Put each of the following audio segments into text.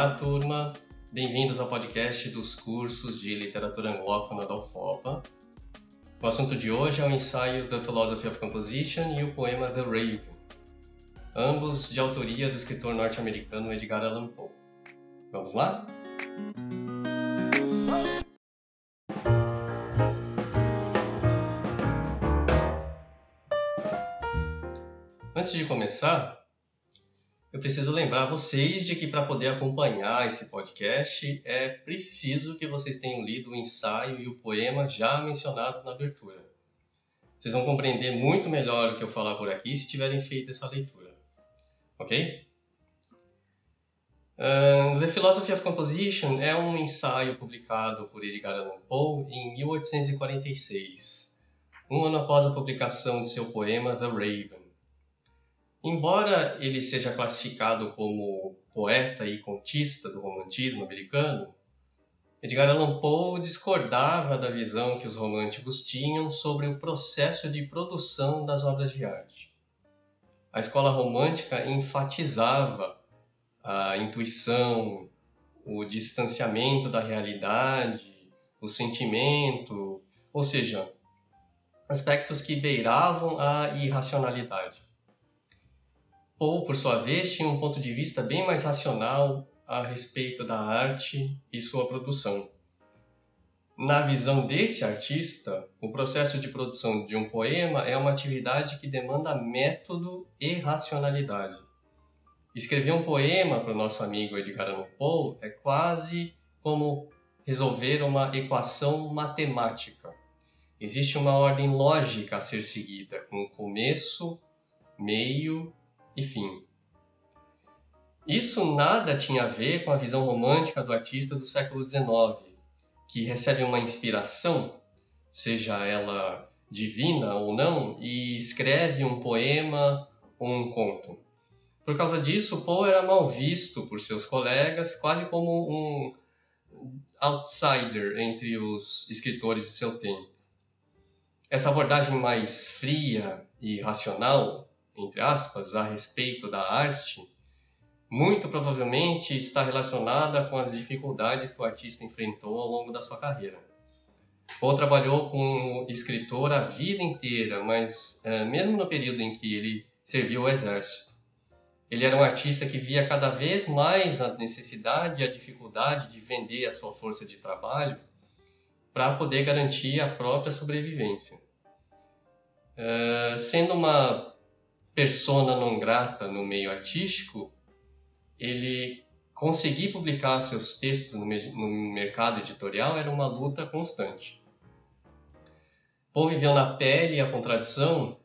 Olá, turma. Bem-vindos ao podcast dos cursos de literatura anglófona da UFOPA. O assunto de hoje é o ensaio The Philosophy of Composition e o poema The Raven, ambos de autoria do escritor norte-americano Edgar Allan Poe. Vamos lá? Antes de começar, eu preciso lembrar vocês de que para poder acompanhar esse podcast é preciso que vocês tenham lido o ensaio e o poema já mencionados na abertura. Vocês vão compreender muito melhor o que eu falar por aqui se tiverem feito essa leitura. Ok? Uh, The Philosophy of Composition é um ensaio publicado por Edgar Allan Poe em 1846, um ano após a publicação de seu poema The Raven. Embora ele seja classificado como poeta e contista do romantismo americano, Edgar Allan Poe discordava da visão que os românticos tinham sobre o processo de produção das obras de arte. A escola romântica enfatizava a intuição, o distanciamento da realidade, o sentimento, ou seja, aspectos que beiravam a irracionalidade. Poe, por sua vez, tinha um ponto de vista bem mais racional a respeito da arte e sua produção. Na visão desse artista, o processo de produção de um poema é uma atividade que demanda método e racionalidade. Escrever um poema para o nosso amigo Edgar Allan Poe é quase como resolver uma equação matemática. Existe uma ordem lógica a ser seguida, com começo, meio e fim. Isso nada tinha a ver com a visão romântica do artista do século XIX, que recebe uma inspiração, seja ela divina ou não, e escreve um poema ou um conto. Por causa disso, Poe era mal visto por seus colegas, quase como um outsider entre os escritores de seu tempo. Essa abordagem mais fria e racional entre aspas, a respeito da arte, muito provavelmente está relacionada com as dificuldades que o artista enfrentou ao longo da sua carreira. Poe trabalhou como escritor a vida inteira, mas é, mesmo no período em que ele serviu ao exército. Ele era um artista que via cada vez mais a necessidade e a dificuldade de vender a sua força de trabalho para poder garantir a própria sobrevivência. É, sendo uma persona non grata no meio artístico, ele conseguir publicar seus textos no, no mercado editorial era uma luta constante. Poe viveu na pele a contradição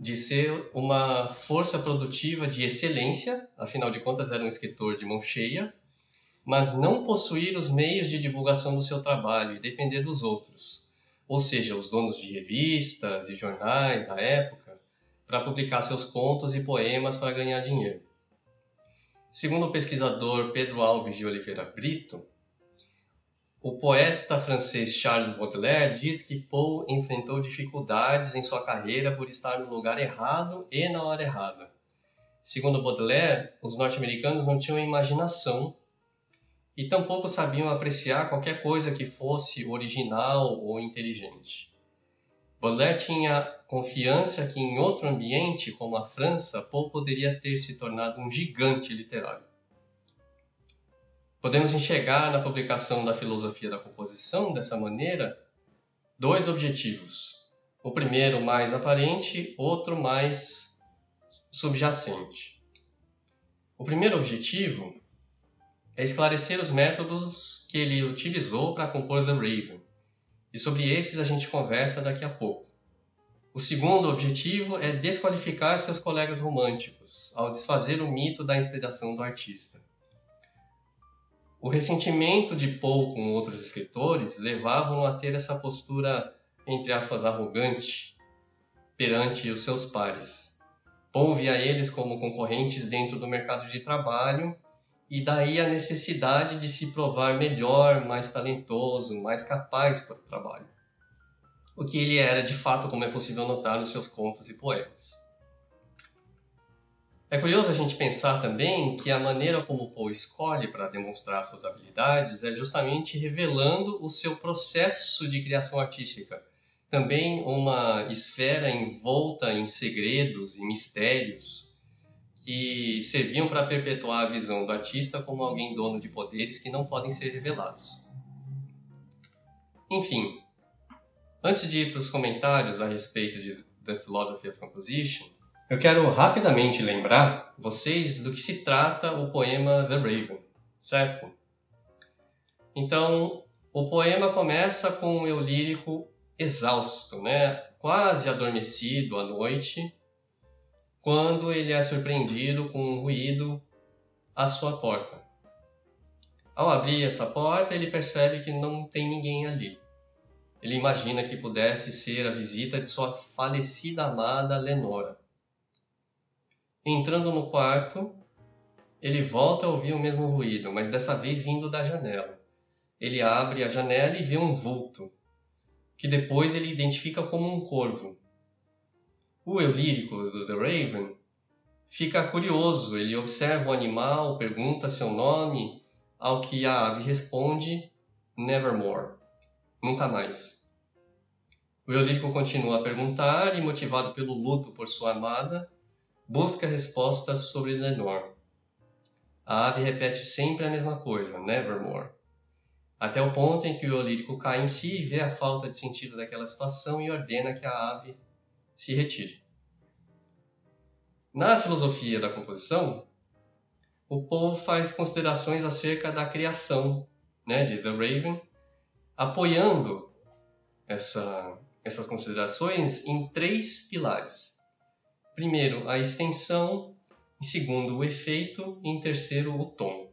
de ser uma força produtiva de excelência, afinal de contas era um escritor de mão cheia, mas não possuir os meios de divulgação do seu trabalho e depender dos outros, ou seja, os donos de revistas e jornais da época, para publicar seus contos e poemas para ganhar dinheiro. Segundo o pesquisador Pedro Alves de Oliveira Brito, o poeta francês Charles Baudelaire diz que Poe enfrentou dificuldades em sua carreira por estar no lugar errado e na hora errada. Segundo Baudelaire, os norte-americanos não tinham imaginação e tampouco sabiam apreciar qualquer coisa que fosse original ou inteligente. Baudelaire tinha confiança que em outro ambiente, como a França, Poe poderia ter se tornado um gigante literário. Podemos enxergar na publicação da filosofia da composição, dessa maneira, dois objetivos. O primeiro mais aparente, outro mais subjacente. O primeiro objetivo é esclarecer os métodos que ele utilizou para compor The Raven, e sobre esses a gente conversa daqui a pouco. O segundo objetivo é desqualificar seus colegas românticos, ao desfazer o mito da inspiração do artista. O ressentimento de Poe com outros escritores levavam-no a ter essa postura, entre aspas, arrogante perante os seus pares. Poe via eles como concorrentes dentro do mercado de trabalho e daí a necessidade de se provar melhor, mais talentoso, mais capaz para o trabalho. O que ele era de fato, como é possível notar nos seus contos e poemas. É curioso a gente pensar também que a maneira como Poe escolhe para demonstrar suas habilidades é justamente revelando o seu processo de criação artística. Também uma esfera envolta em segredos e mistérios que serviam para perpetuar a visão do artista como alguém dono de poderes que não podem ser revelados. Enfim, antes de ir para os comentários a respeito de The Philosophy of Composition, eu quero rapidamente lembrar vocês do que se trata o poema The Raven, certo? Então, o poema começa com eu lírico exausto, né? quase adormecido à noite, quando ele é surpreendido com um ruído à sua porta. Ao abrir essa porta, ele percebe que não tem ninguém ali. Ele imagina que pudesse ser a visita de sua falecida amada Lenora. Entrando no quarto, ele volta a ouvir o mesmo ruído, mas dessa vez vindo da janela. Ele abre a janela e vê um vulto, que depois ele identifica como um corvo. O eu lírico do The Raven fica curioso, ele observa o animal, pergunta seu nome, ao que a ave responde Nevermore, nunca mais. O eu lírico continua a perguntar e, motivado pelo luto por sua amada, busca respostas sobre Lenore. A ave repete sempre a mesma coisa, nevermore. Até o ponto em que o lírico cai em si e vê a falta de sentido daquela situação e ordena que a ave se retire. Na filosofia da composição, o povo faz considerações acerca da criação né, de The Raven, apoiando essa, essas considerações em três pilares. Primeiro, a extensão, em segundo, o efeito e em terceiro, o tom.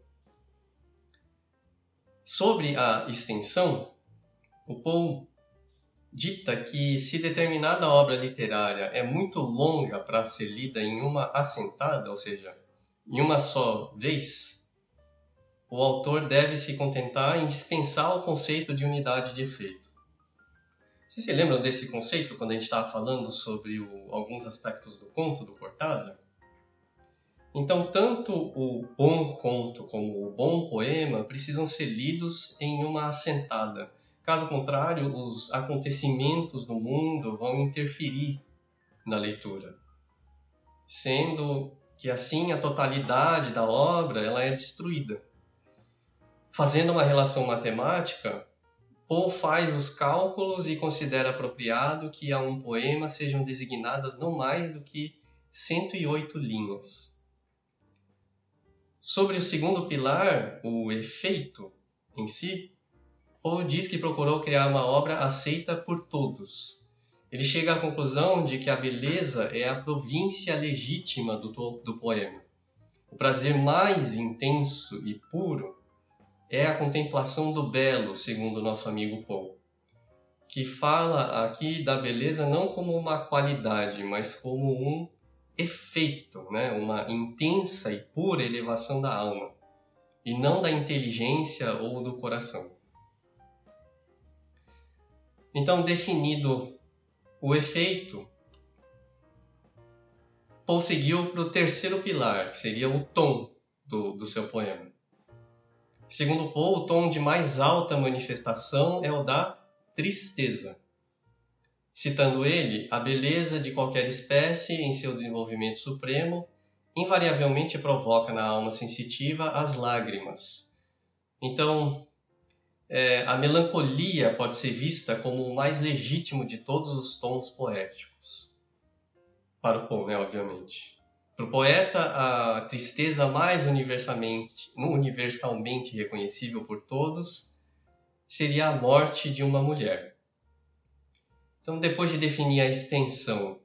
Sobre a extensão, o Paul dita que se determinada obra literária é muito longa para ser lida em uma assentada, ou seja, em uma só vez, o autor deve se contentar em dispensar o conceito de unidade de efeito. Vocês se lembram desse conceito quando a gente estava falando sobre o, alguns aspectos do conto do Cortázar? Então, tanto o bom conto como o bom poema precisam ser lidos em uma assentada. Caso contrário, os acontecimentos do mundo vão interferir na leitura, sendo que assim a totalidade da obra ela é destruída. Fazendo uma relação matemática, Poe faz os cálculos e considera apropriado que a um poema sejam designadas não mais do que 108 linhas. Sobre o segundo pilar, o efeito em si, Poe diz que procurou criar uma obra aceita por todos. Ele chega à conclusão de que a beleza é a província legítima do, do poema. O prazer mais intenso e puro é a contemplação do belo, segundo nosso amigo Paul, que fala aqui da beleza não como uma qualidade, mas como um efeito, né? uma intensa e pura elevação da alma, e não da inteligência ou do coração. Então, definido o efeito, Paul seguiu para o terceiro pilar, que seria o tom do, do seu poema. Segundo Poe, o tom de mais alta manifestação é o da tristeza. Citando ele, a beleza de qualquer espécie em seu desenvolvimento supremo invariavelmente provoca na alma sensitiva as lágrimas. Então, é, a melancolia pode ser vista como o mais legítimo de todos os tons poéticos. Para o Poe, né, obviamente. Para o poeta, a tristeza mais universalmente, universalmente reconhecível por todos seria a morte de uma mulher. Então, depois de definir a extensão,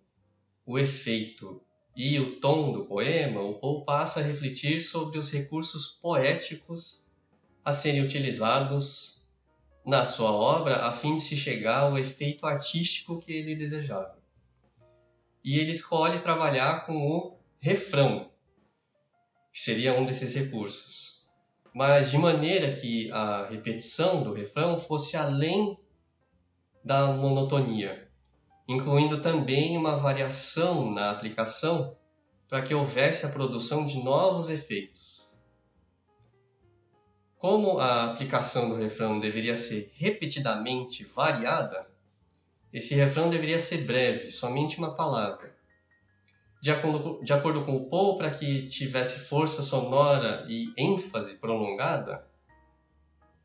o efeito e o tom do poema, o Poe passa a refletir sobre os recursos poéticos a serem utilizados na sua obra a fim de se chegar ao efeito artístico que ele desejava. E ele escolhe trabalhar com o refrão, que seria um desses recursos, mas de maneira que a repetição do refrão fosse além da monotonia, incluindo também uma variação na aplicação para que houvesse a produção de novos efeitos. Como a aplicação do refrão deveria ser repetidamente variada, esse refrão deveria ser breve, somente uma palavra. De acordo, de acordo com o Paul, para que tivesse força sonora e ênfase prolongada,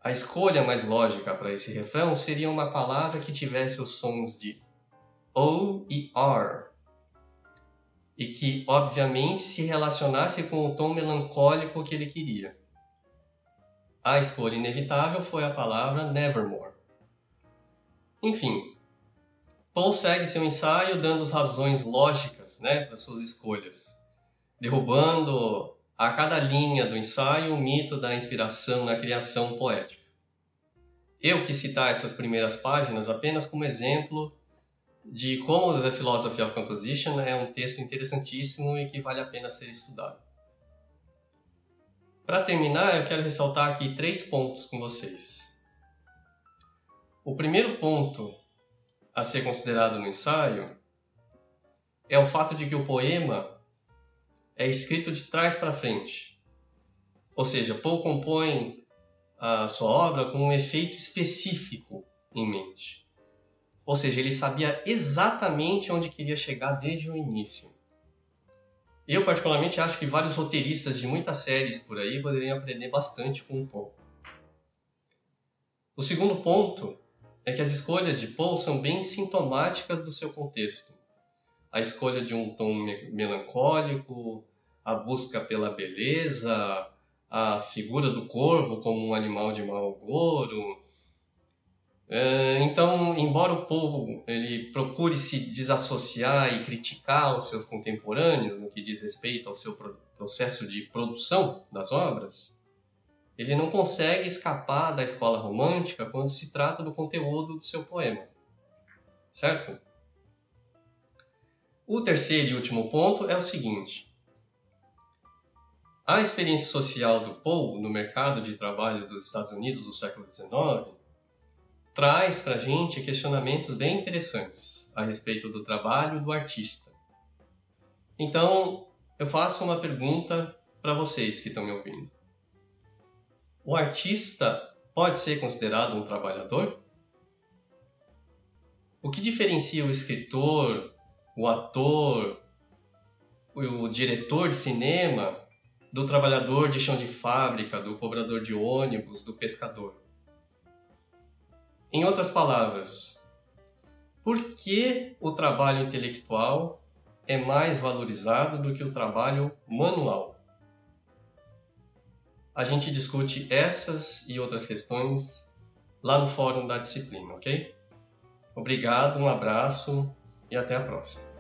a escolha mais lógica para esse refrão seria uma palavra que tivesse os sons de O e R, e que, obviamente, se relacionasse com o tom melancólico que ele queria. A escolha inevitável foi a palavra Nevermore. Enfim, Paul segue seu ensaio dando as razões lógicas né, para suas escolhas, derrubando a cada linha do ensaio o mito da inspiração na criação poética. Eu quis citar essas primeiras páginas apenas como exemplo de como The Philosophy of Composition é um texto interessantíssimo e que vale a pena ser estudado. Para terminar, eu quero ressaltar aqui três pontos com vocês. O primeiro ponto a ser considerado no ensaio é o fato de que o poema é escrito de trás para frente. Ou seja, Poe compõe a sua obra com um efeito específico em mente. Ou seja, ele sabia exatamente onde queria chegar desde o início. Eu, particularmente, acho que vários roteiristas de muitas séries por aí poderiam aprender bastante com o Poe. O segundo ponto é que as escolhas de Poe são bem sintomáticas do seu contexto. A escolha de um tom melancólico, a busca pela beleza, a figura do corvo como um animal de mau é, então, embora o povo ele procure se desassociar e criticar os seus contemporâneos no que diz respeito ao seu processo de produção das obras, ele não consegue escapar da escola romântica quando se trata do conteúdo do seu poema. Certo? O terceiro e último ponto é o seguinte: a experiência social do Poe no mercado de trabalho dos Estados Unidos do século XIX traz para a gente questionamentos bem interessantes a respeito do trabalho do artista. Então, eu faço uma pergunta para vocês que estão me ouvindo. O artista pode ser considerado um trabalhador? O que diferencia o escritor, o ator, o diretor de cinema do trabalhador de chão de fábrica, do cobrador de ônibus, do pescador? Em outras palavras, por que o trabalho intelectual é mais valorizado do que o trabalho manual? A gente discute essas e outras questões lá no fórum da disciplina, ok? Obrigado, um abraço e até a próxima.